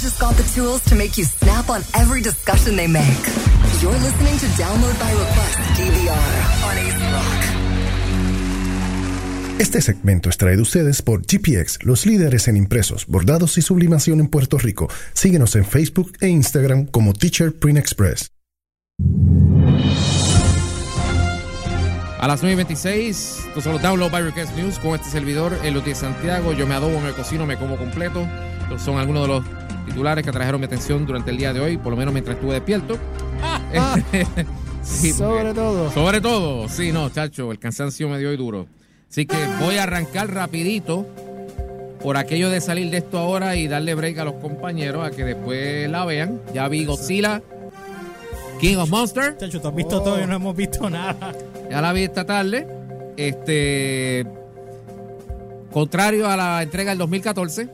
just got the tools to make you snap on every discussion they make. You're listening to Download by Request DVR on Ace Rock. Este segmento es traído a ustedes por GPX, los líderes en impresos, bordados y sublimación en Puerto Rico. Síguenos en Facebook e Instagram como Teacher Print Express. A las 9 y 26, estos son los Download by Request News con este servidor, el de Santiago. Yo me adobo, me cocino, me como completo. Son algunos de los titulares que atrajeron mi atención durante el día de hoy, por lo menos mientras estuve despierto. Sí, Sobre todo. Sobre todo, sí, no, chacho, el cansancio me dio hoy duro. Así que voy a arrancar rapidito por aquello de salir de esto ahora y darle break a los compañeros a que después la vean. Ya vi Godzilla, King of Monsters. Chacho, tú has visto todo y no hemos visto nada. Ya la vi esta tarde. Este. Contrario a la entrega del 2014,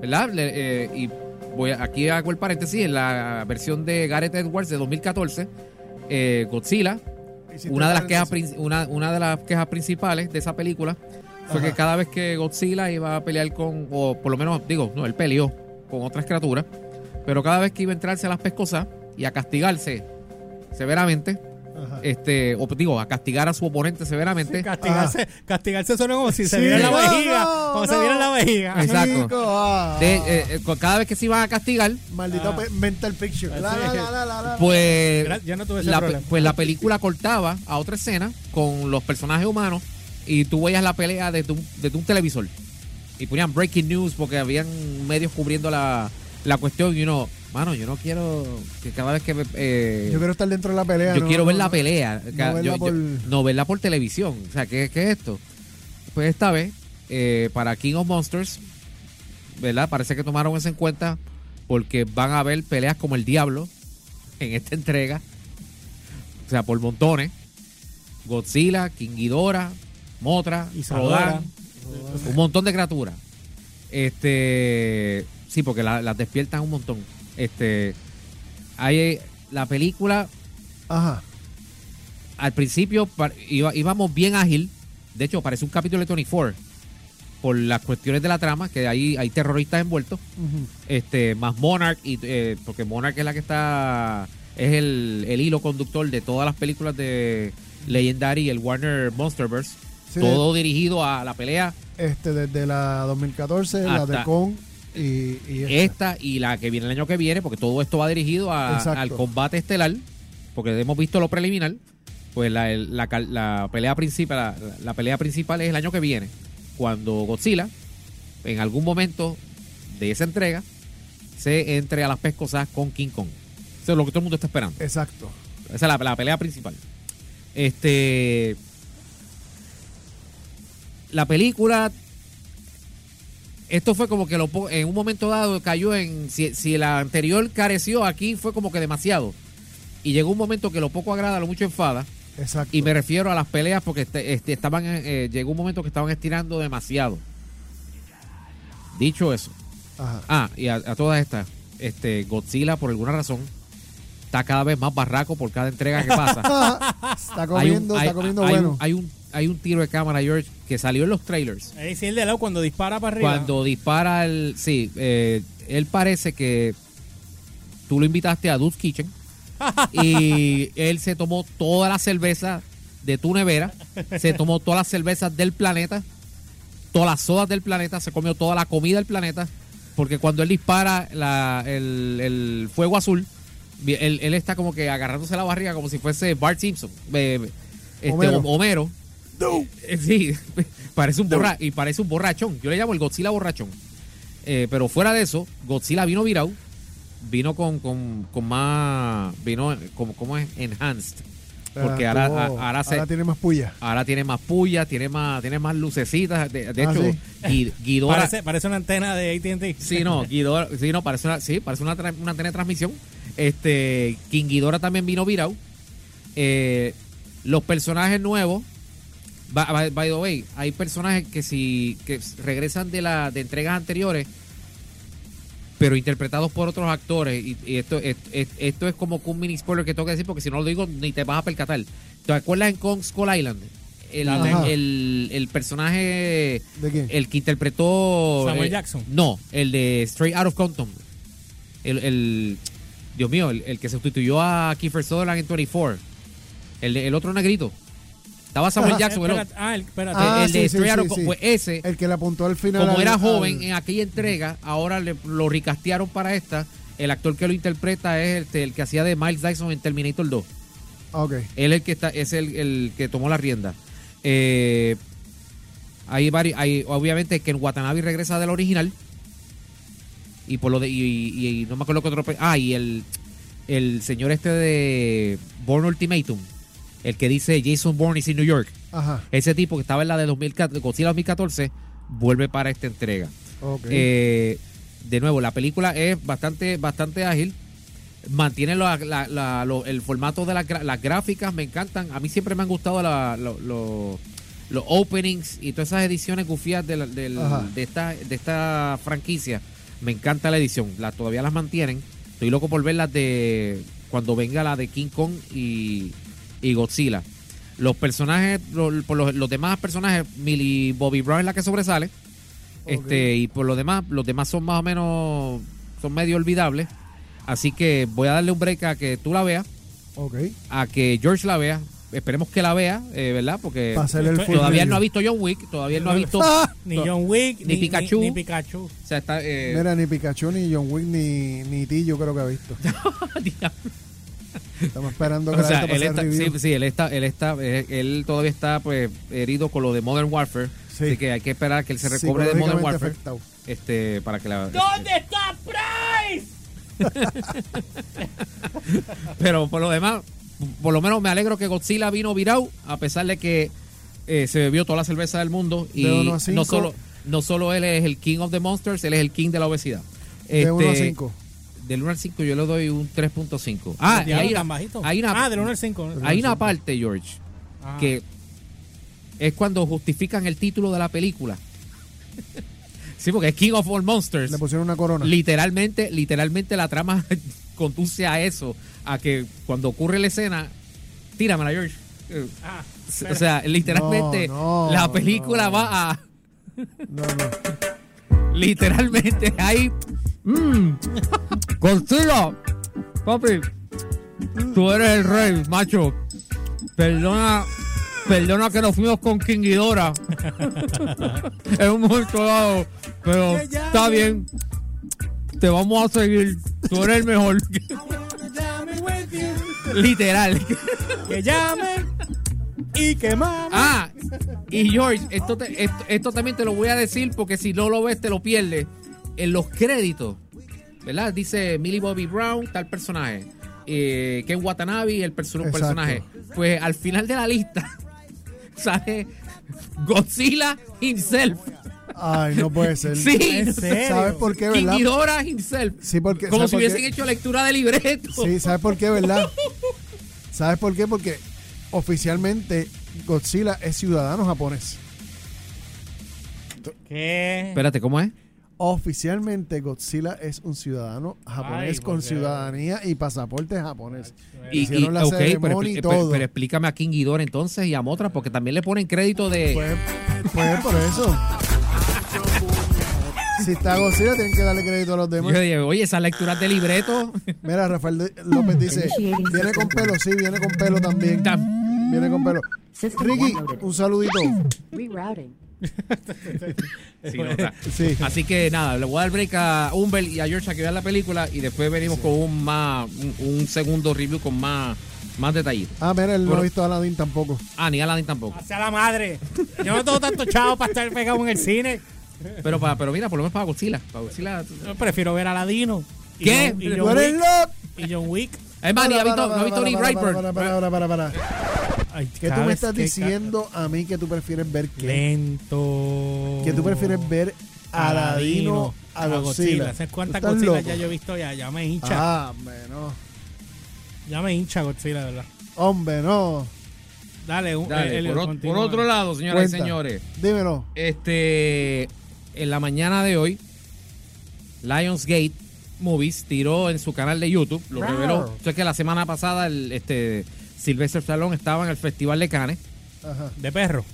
¿verdad? Le- eh, y voy a- aquí hago el paréntesis. En la versión de Gareth Edwards de 2014, eh, Godzilla, una de, las quejas, una, una de las quejas principales de esa película fue Ajá. que cada vez que Godzilla iba a pelear con, o por lo menos, digo, no, él peleó con otras criaturas, pero cada vez que iba a entrarse a las pescosas y a castigarse severamente, Ajá. este, o digo, a castigar a su oponente severamente. Castigarse, castigarse suena como si se Sí, viera la vejiga. no, como se no. viera en la vejiga. Exacto. Chico, ah. De, eh, eh, cada vez que se iban a castigar, Maldito Ah. mental picture. La, Sí. la, la, pues no tuve ese problema. pues la película cortaba a otra escena con los personajes humanos y tú veías la pelea desde un, desde un televisor. Y ponían breaking news porque habían medios cubriendo la, la cuestión y uno, mano, yo no quiero que cada vez que... me- eh, Yo quiero estar dentro de la pelea. yo no, quiero ver la pelea. No verla yo- yo- por- no verla por televisión. O sea, ¿qué, qué es esto? Pues esta vez, eh, para King of Monsters, ¿verdad? Parece que tomaron eso en cuenta porque van a haber peleas como el diablo en esta entrega. O sea, por montones. Godzilla, King Ghidorah, Motra. Rodan, un montón de criaturas. Este, sí, porque la- las despiertan un montón. Este, hay la película Ajá. al principio iba- íbamos bien ágil. De hecho, parece un capítulo de 24 por las cuestiones de la trama, que hay, hay terroristas envueltos. Este, más Monarch, y, eh, porque Monarch es la que está, es el, el hilo conductor de todas las películas de Legendary y el Warner Monsterverse. Sí. Todo dirigido a la pelea Este, desde la 2014, la de Hasta- Kong y, y esta. esta y la que viene el año que viene, porque todo esto va dirigido a- al combate estelar, porque hemos visto lo preliminar, pues la, el- la pelea principal, la, la pelea principal es el año que viene, cuando Godzilla, en algún momento de esa entrega, se entre a las pescosas con King Kong. Eso es lo que todo el mundo está esperando. Exacto. Esa es la, la pelea principal. Este. La película. Esto fue como que lo, en un momento dado cayó en. Si, si la anterior careció, aquí fue como que demasiado. Y llegó un momento que lo poco agrada, lo mucho enfada. Exacto. Y me refiero a las peleas porque este, este, estaban. eh, llegó un momento que estaban estirando demasiado. Dicho eso. Ajá. Ah, y a, a todas estas. Este, Godzilla, por alguna razón, está cada vez más barraco por cada entrega que pasa. Está comiendo, hay, está comiendo hay bueno. Un, hay, un, hay un tiro de cámara, George, que salió en los trailers. Ahí sí, el de lado cuando dispara para arriba. Cuando dispara el. Sí, eh, él parece que tú lo invitaste a Dude's Kitchen y él se tomó toda la cerveza de tu nevera, se tomó todas las cervezas del planeta, todas las sodas del planeta, se comió toda la comida del planeta, porque cuando él dispara la- el, el fuego azul, él, él está como que agarrándose la barriga como si fuese Bart Simpson, eh, este, Homero. Homero. Eh, Sí, parece un borra y parece un borrachón. Yo le llamo el Godzilla borrachón. Eh, pero fuera de eso, Godzilla vino virado, vino con, con, con más, vino como, como es enhanced, porque Ah, ahora, tuvo- a- ahora se, ahora tiene más puya. ahora tiene más puya, tiene más, tiene más lucecitas. De, de Ah, hecho, sí. Parece, parece una antena de AT&T. Sí, no, Ghidorah- sí, no, parece una, sí, parece una, una antena de transmisión. Este, King Ghidorah también vino virado. Eh, los personajes nuevos, by, by- by the way, hay personajes que si que regresan de la de entregas anteriores, pero interpretados por otros actores. Y, y esto, es- es- esto es como que un mini spoiler que tengo que decir, porque si no lo digo ni te vas a percatar. ¿Te acuerdas en Kong Skull Island? El, el, el personaje ¿De quién? el que interpretó Samuel eh, Jackson. No, el de Straight Out of Compton. El, el- Dios mío, el, el que sustituyó a Kiefer Sutherland en 24. El, el otro negrito. Estaba Samuel Jackson. Espérate, ah, el- espérate. Ah, el de sí, pues ese, El que le apuntó al final. como al- era al- joven en aquella entrega, ahora le- lo ricastearon para esta. El actor que lo interpreta es el, el que hacía de Miles Dyson en Terminator 2. Ok. Él es el que está, es el, el que tomó la rienda. Eh, hay varios, hay, obviamente que en Watanabe regresa del original. Y por lo de, y, y- y no me acuerdo qué otro. Ah, y el, el señor este de Born Ultimatum. El que dice Jason Bourne is in New York. Ajá. Ese tipo que estaba en la de 2014, Godzilla 2014, vuelve para esta entrega. Eh, de nuevo, la película es bastante, bastante ágil. Mantiene la- la- la- lo- el formato de las gráficas, me encantan. A mí siempre me han gustado la- lo- lo- los openings y todas esas ediciones gufias de, esta, de esta franquicia. Me encanta la edición. La, todavía las mantienen. Estoy loco por ver las de cuando venga la de King Kong y, y Godzilla. Los personajes, los, por los, los demás personajes, Millie Bobby Brown es la que sobresale. Este, y por lo demás, los demás son más o menos, son medio olvidables. Así que voy a darle un break a que tú la veas, Ok. a que George la vea. Esperemos que la vea, eh, ¿verdad? Porque todavía él no ha visto John Wick, todavía él no ha visto. Ni John Wick, Ni Pikachu. Ni, Pikachu. O sea, está. eh, Mira, ni Pikachu, ni John Wick, ni, ni ti, yo creo que ha visto. Estamos esperando que o la sea, gente él está, sí, sí, él está, él está, eh, él todavía está, pues, herido con lo de Modern Warfare. Sí. Así que hay que esperar a que él se recobre de Modern Warfare. afectado. Este, para que la. ¿Dónde está Price? Pero por lo demás, por lo menos me alegro que Godzilla vino virado, a pesar de que eh, se bebió toda la cerveza del mundo. Y De no solo, no solo él es el king of the monsters, él es el king de la obesidad. De 1 a Este, 5. Del 1 al 5 yo le doy un 3.5. Ah, y Diablo, hay, tan bajito. hay una, ah, del 1 al 5. hay una parte, George, Ah. que es cuando justifican el título de la película. sí, porque es King of All Monsters. Le pusieron una corona. Literalmente, literalmente la trama conduce a eso, a que cuando ocurre la escena, tíramela, George. Ah, o sea, literalmente No, no, la película no. va a No, no. literalmente ahí mmm, Godzilla, papi, tú eres el rey, macho. Perdona, perdona que nos fuimos con King en un momento dado, pero está bien. Te vamos a seguir. Tú eres el mejor. Literal. que llamen y que mamen. Ah, y George, esto, te- esto, esto también te lo voy a decir porque si no lo ves te lo pierdes. En los créditos, ¿verdad? Dice Millie Bobby Brown, tal personaje. Eh, Ken Watanabe, el perso- Exacto. personaje. Pues al final de la lista sale Godzilla himself. Ay, no puede ser. Sí, ¿En serio? ¿Sabes por qué, verdad? Ghidorah himself. Sí, porque. Como ¿sabes si hubiesen qué? hecho lectura de libreto. Sí, ¿sabes por qué, verdad? ¿Sabes por qué? Porque oficialmente Godzilla es ciudadano japonés. ¿Qué? Espérate, ¿cómo es? Oficialmente Godzilla es un ciudadano japonés Ay, con porque- ciudadanía y pasaporte japonés. Y, Hicieron y- la ok, pero, ceremonia y expli- todo. pero- pero explícame a King Ghidorah entonces y a Motra porque también le ponen crédito de... Pues, pues por eso. Si está Godzilla, tienen que darle crédito a los Yo demás. dije, oye, esas lecturas de libreto. Mira, Rafael López dice, viene con pelo, sí, viene con pelo también. Tam- Viene con pelo. Ricky, un saludito. Rerouting. Sí, no, o sea, Sí. Así que nada, le voy a dar break a Humbert y a George a que vean la película y después venimos con un más un, un segundo review con más, más detallitos. Ah, mira, él no ha visto a Aladdin tampoco. Ah, ni Aladdin tampoco. Hacia la madre. Yo no tengo tanto chavo para estar pegado en el cine. Pero, para, pero mira, por lo menos para Godzilla. Para Godzilla Yo prefiero ver a Ladino. Y ¿Qué? John- Y ¡Tú John, y John Wick. es más, ni ha visto, para, no ha visto para, ni para, Brightburn. para, para, para, para, para. Ay, ¿Qué tú me estás que- diciendo a mí que tú prefieres ver qué? Lento. Que tú prefieres ver a Aladino a Godzilla. ¿Sabes cuántas ¿Tú estás Godzilla ya yo he visto ya? Ya me hincha. Ah, hombre, no. Ya me hincha Godzilla, de verdad. Hombre, no. Dale, un, Dale, por, otro lado, señoras Cuenta. y señores, Dímelo. este en la mañana de hoy, Lionsgate Movies tiró en su canal de YouTube, lo reveló. Sé que la semana pasada el, este Sylvester Stallone estaba en el Festival de Cannes. Ajá. De perro.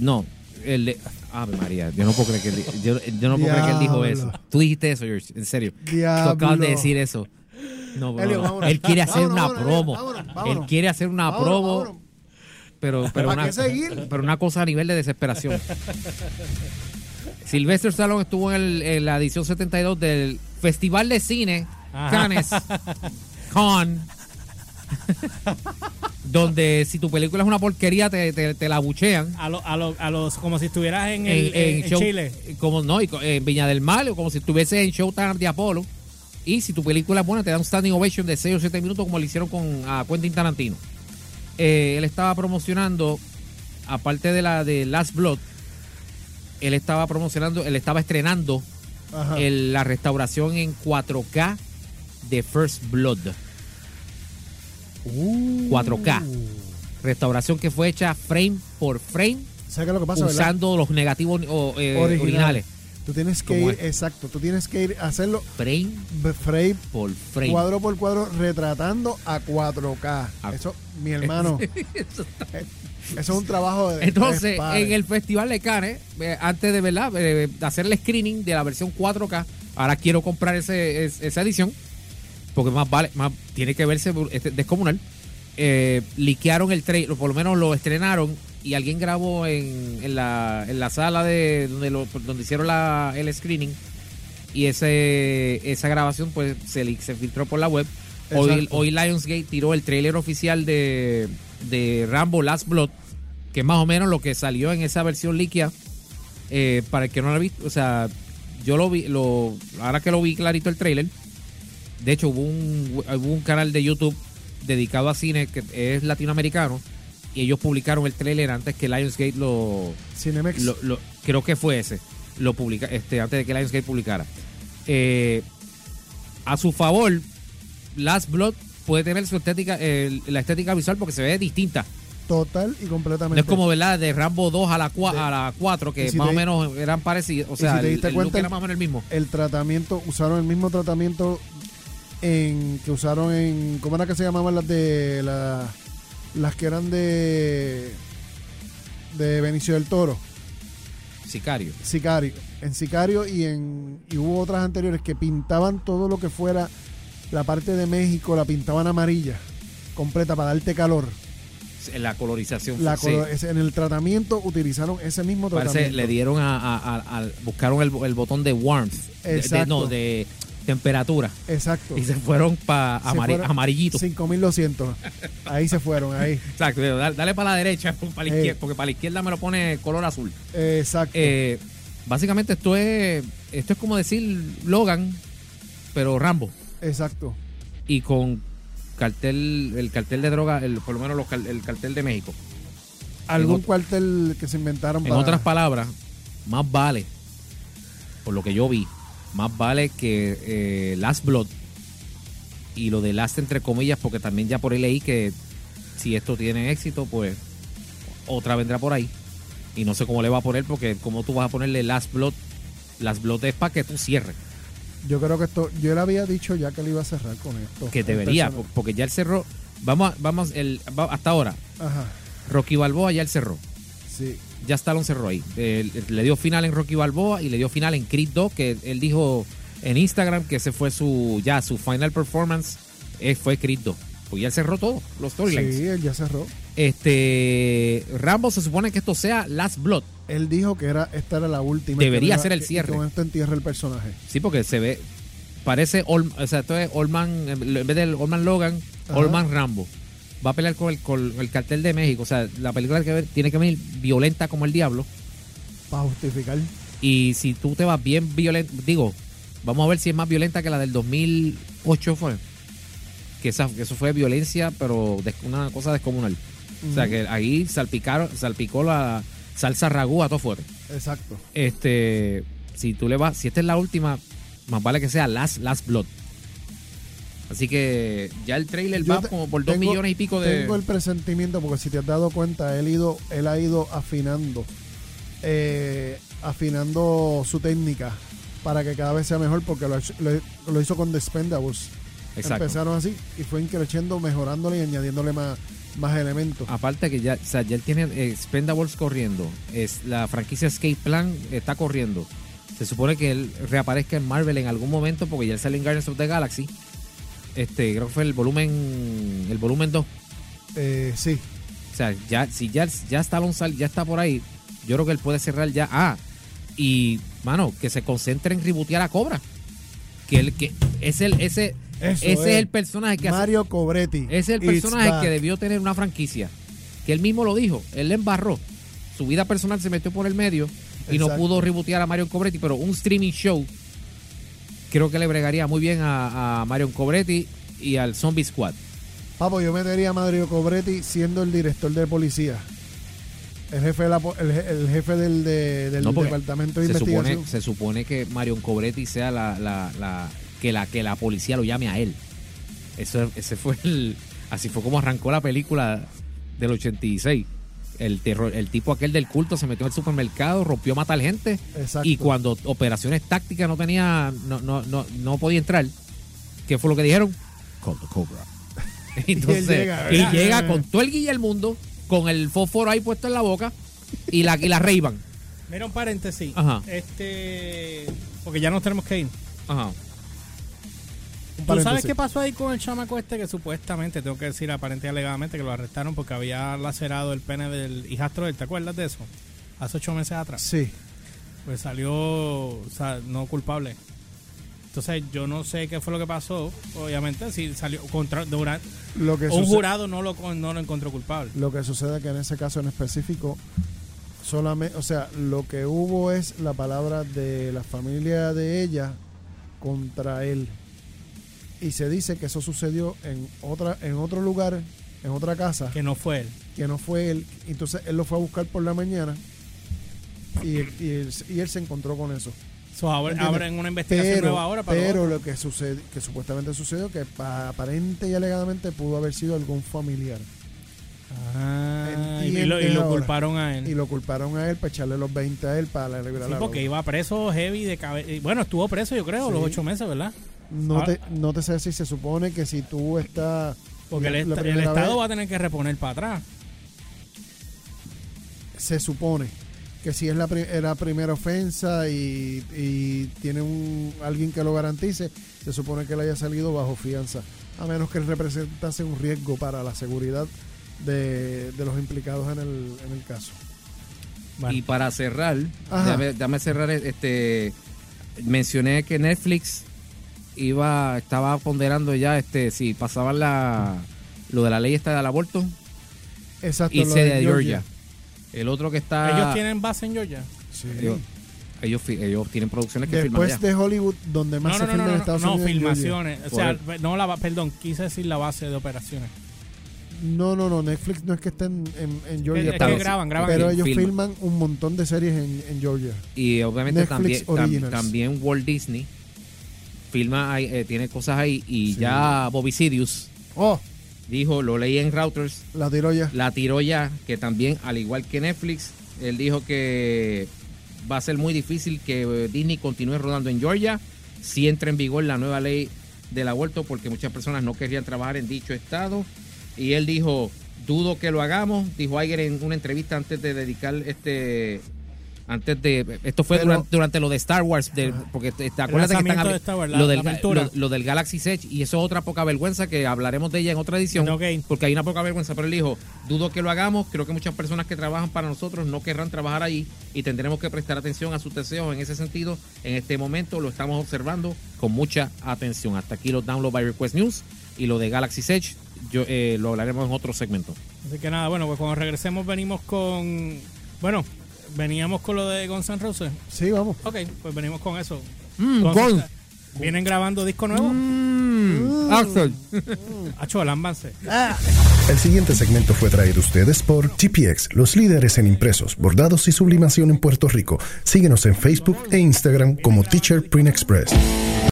No, el de, Ave María, yo no puedo creer que él, yo, yo no puedo creer que él dijo eso. Tú dijiste eso, George, en serio. Tú acabas de decir eso. No, bro, Elio, él quiere hacer Vámonos, una vámonos, promo. vámonos, vámonos. Él quiere hacer una Vámonos, promo, vámonos. pero pero ¿Para una, pero una cosa a nivel de desesperación. Sylvester Stallone estuvo en, el- en la edición 72 del Festival de Cine Ajá. Cannes Con donde si tu película es una porquería te, te, te la buchean. A, lo- a, lo- a los, como si estuvieras en, en, el, en en show- Chile. como no en Viña del Mar o como si estuviese en Showtime de Apolo. Y si tu película es buena te da un standing ovation de 6 o 7 minutos como lo hicieron con a Quentin Tarantino. Eh, él estaba promocionando aparte de la de Last Blood él estaba promocionando él estaba estrenando el- la restauración en 4K de First Blood Uh. 4K restauración que fue hecha frame por frame ¿Sabes qué es lo que pasa, verdad? usando los negativos o, eh, Original. originales Tú tienes que ¿Cómo ir, es? exacto, tú tienes que ir a hacerlo frame frame por frame. cuadro por cuadro retratando a 4K. A- Eso, mi hermano, eso es un trabajo de Entonces, en el Festival de Cannes, eh, antes de verdad eh, hacer el screening de la versión 4K, ahora quiero comprar ese, es- esa edición, porque más vale, más tiene que verse este, descomunal. Eh, liquearon el trailer, por lo menos lo estrenaron y alguien grabó en, en la, en la sala de donde, lo- donde hicieron la, el screening y ese esa grabación pues se, filtró por la web. Hoy, Lionsgate tiró el trailer oficial de, de Rambo Last Blood, que es más o menos lo que salió en esa versión líquida. Eh, para el que no lo ha visto, o sea, yo lo vi, lo, ahora que lo vi clarito el trailer, de hecho hubo un, hubo un canal de YouTube dedicado a cine que es latinoamericano y ellos publicaron el trailer antes que Lionsgate lo, Cinemex. lo- lo- creo que fue ese lo publica este antes de que Lionsgate publicara Eh, a su favor Last Blood puede tener su estética el- la estética visual porque se ve distinta Total y no completamente. es como verdad de Rambo 2 a la, cua- De- a la 4 que si más te- o menos eran parecidos o sea si te el, diste el cuenta, look era el- más o menos el mismo el tratamiento, usaron el mismo tratamiento en que usaron en. ¿Cómo era que se llamaban las de. la- las que eran de. de Benicio del Toro? Sicario Sicario. En Sicario y en. y hubo otras anteriores que pintaban todo lo que fuera la parte de México, la pintaban amarilla, completa para darte calor. la colorización La sí. en el tratamiento utilizaron ese mismo Parece tratamiento. le dieron a, a- a- al- buscaron el, el botón de warmth de- de, Exacto. no de temperatura Exacto. y se fueron para fueron amarillito 5200. Ahí se fueron, ahí. Exacto, dale, dale para la derecha, para la Eh. izquierda, porque para la izquierda me lo pone color azul. Exacto. Eh, básicamente esto es esto es como decir Logan, pero Rambo Exacto. y con cartel el cartel de droga, el, por lo menos los el cartel de México. Algún ot- cuartel que se inventaron En para. otras palabras, más vale, por lo que yo vi, más vale que eh, Last Blood y lo de Last entre comillas, porque también ya por ahí leí que si esto tiene éxito, pues otra vendrá por ahí. Y no sé cómo le va a poner, porque como tú vas a ponerle Last Blood, Last Blood es para que tú cierres, Yo creo que esto. Yo le había dicho ya que le iba a cerrar con esto. que debería, porque ya él cerró. Vamos, a- vamos, el, hasta ahora, Ajá. Rocky Balboa ya él cerró. Sí. Ya Stallone cerró ahí. Eh, le dio final en Rocky Balboa y le dio final en Creed 2, que él dijo en Instagram que ese fue su ya su final performance eh, fue Creed 2. Pues ya cerró todo, los storylines. Sí, él ya cerró. Este Rambo se supone que esto sea Last Blood. Él dijo que era esta era la última. Debería que ser el que- cierre. Que con esto entierra el personaje. Sí, porque se ve parece Ol- o sea, esto es Old Man, en vez del Old Man Logan, Ajá. Old Man Rambo. Va a pelear con el, con el cartel de México. O sea, la película que ver- tiene que venir violenta como el diablo. Para justificar. Y si tú te vas bien violento, digo, vamos a ver si es más violenta que la del 2008 fue. Que, esa, que eso fue violencia, pero una cosa descomunal. O sea, que ahí salpicaron, salpicó la salsa ragú a todo fuerte. Exacto. Este, si tú le vas, si esta es la última, más vale que sea Last, Last Blood. Así que ya el trailer Yo va te- como por dos tengo- millones y pico de. Tengo el presentimiento porque si te has dado cuenta, él, ido, él ha ido afinando, eh, afinando su técnica para que cada vez sea mejor porque lo, lo- lo hizo con The Expendables Exacto. Empezaron así y fue increciendo, mejorándole y añadiéndole más, más elementos. Aparte que ya, o sea, ya él tiene eh, Expendables corriendo, es la franquicia Escape Plan está corriendo. Se supone que él reaparezca en Marvel en algún momento porque ya él sale en Guardians of the Galaxy. Este, creo que fue el volumen el volumen 2. Eh, sí, O sea, ya si ya ya está Sal ya está por ahí, yo creo que él puede cerrar ya. Ah, y mano, que se concentre en rebotear a Cobra. Que él que es el ese Eso ese es. es. el personaje que hace- Mario Cobretti. ese es el personaje que debió tener una franquicia. Que él mismo lo dijo. Él le embarró. Su vida personal se metió por el medio y no pudo rebotear a Mario Cobretti. Pero un streaming show creo que le bregaría muy bien a, a Mario Cobretti y al Zombie Squad. Papo, yo metería a Mario Cobretti siendo el director de policía. El jefe, de la el, el jefe del, de- del No, departamento de Se supone, investigación. se supone que Mario Cobretti sea la, la- la- que la que la policía lo llame a él. Eso, ese fue el, así fue como arrancó la película del 86. El terror, el tipo aquel del culto se metió al supermercado, rompió a matar gente Exacto. y cuando operaciones tácticas no tenía, no, no, no, no podía entrar, ¿qué fue lo que dijeron? Call the Cobra. Entonces, llega, y llega con todo el guille del mundo, con el fósforo ahí puesto en la boca y la, y la. Mira un paréntesis. Ajá. Este. Porque ya nos tenemos que ir. Ajá. ¿Tú sabes qué pasó ahí con el chamaco este que supuestamente, tengo que decir aparente y alegadamente, que lo arrestaron porque había lacerado el pene del hijastro de él? ¿Te acuerdas de eso? Hace ocho meses atrás. Sí. Pues salió, o sea, no culpable. Entonces yo no sé qué fue lo que pasó, obviamente, si salió contra durante Lo que, un jurado no lo no lo encontró culpable. lo que sucede es que en ese caso en específico, solamente, o sea, lo que hubo es la palabra de la familia de ella contra él. Y se dice que eso sucedió en otra en otro lugar, en otra casa, Que no fue él. que no fue él. Entonces él lo fue a buscar por la mañana y, y él, y él se encontró con eso. So, abren una investigación Pero, nueva ahora para pero lo que sucede, que supuestamente sucedió, que pa- aparente y alegadamente pudo haber sido algún familiar. Ah, y, lo, y lo ahora. culparon a él. Y lo culparon a él para echarle los 20 a él para liberar Sí, la porque iba preso heavy de cabeza. Bueno, estuvo preso, yo creo, Sí. los ocho meses, ¿verdad? No, Ah. te, no te sé si se supone que si tú estás... Porque el, la est- el Estado vez, va a tener que reponer para atrás. Se supone que si es la, pri- era primera ofensa y, y tiene un alguien que lo garantice, se supone que él haya salido bajo fianza. A menos que representase un riesgo para la seguridad de, de los implicados en el, en el caso. Bueno. Y para cerrar, dame, dame cerrar, este, mencioné que Netflix iba, estaba ponderando ya, este, si pasaban la, lo de la ley esta del aborto, Exacto. lo irse de Georgia. El otro que está, Ellos tienen base en Georgia. Sí. ellos, ellos, tienen producciones que filman Después allá. de Hollywood, donde más No, se no, no, filma no, en no, Estados no, Unidos. Georgia. filmaciones. O sea, no la, perdón, quise decir la base de operaciones. No, no, no. Netflix no es que estén en, en Georgia. es que sí. graban, graban. pero ellos filman. filman un montón de series en, en Georgia. Y obviamente Netflix también, tam- también Walt Disney filma, ahí, eh, tiene cosas ahí y Sí. ya Bobby Oh, dijo, lo leí en Routers, la tiro ya. la tiró ya, que también, al igual que Netflix, él dijo que va a ser muy difícil que eh, Disney continúe rodando en Georgia si entra en vigor la nueva ley del aborto, porque muchas personas no querían trabajar en dicho estado. Y él dijo, dudo que lo hagamos, dijo Iger en una entrevista antes de dedicar este... Antes de. Esto fue Pero- durante, durante lo de Star Wars. de- porque te, te acuerdas que están de Star Wars, la- lo, del, lo- lo del Galaxy Edge. Y eso es otra poca vergüenza que hablaremos de ella en otra edición. Porque hay una poca vergüenza. Pero él dijo: Dudo que lo hagamos. Creo que muchas personas que trabajan para nosotros no querrán trabajar allí. Y tendremos que prestar atención a sus deseos en ese sentido. En este momento lo estamos observando con mucha atención. Hasta aquí los Download by Request News. Y lo de Galaxy Edge. Yo, eh, lo hablaremos en otro segmento. Así que nada, bueno, pues cuando regresemos venimos con. Bueno, veníamos con lo de Guns N' Roses. Sí, vamos. Ok, pues venimos con eso. Mm, Guns- Guns. ¿Vienen grabando disco nuevo? Mm, Axel. Hacho, lámbanse. El siguiente segmento fue traído a ustedes por GPX, los líderes en impresos, bordados y sublimación en Puerto Rico. Síguenos en Facebook e Instagram como Teacher Print Express.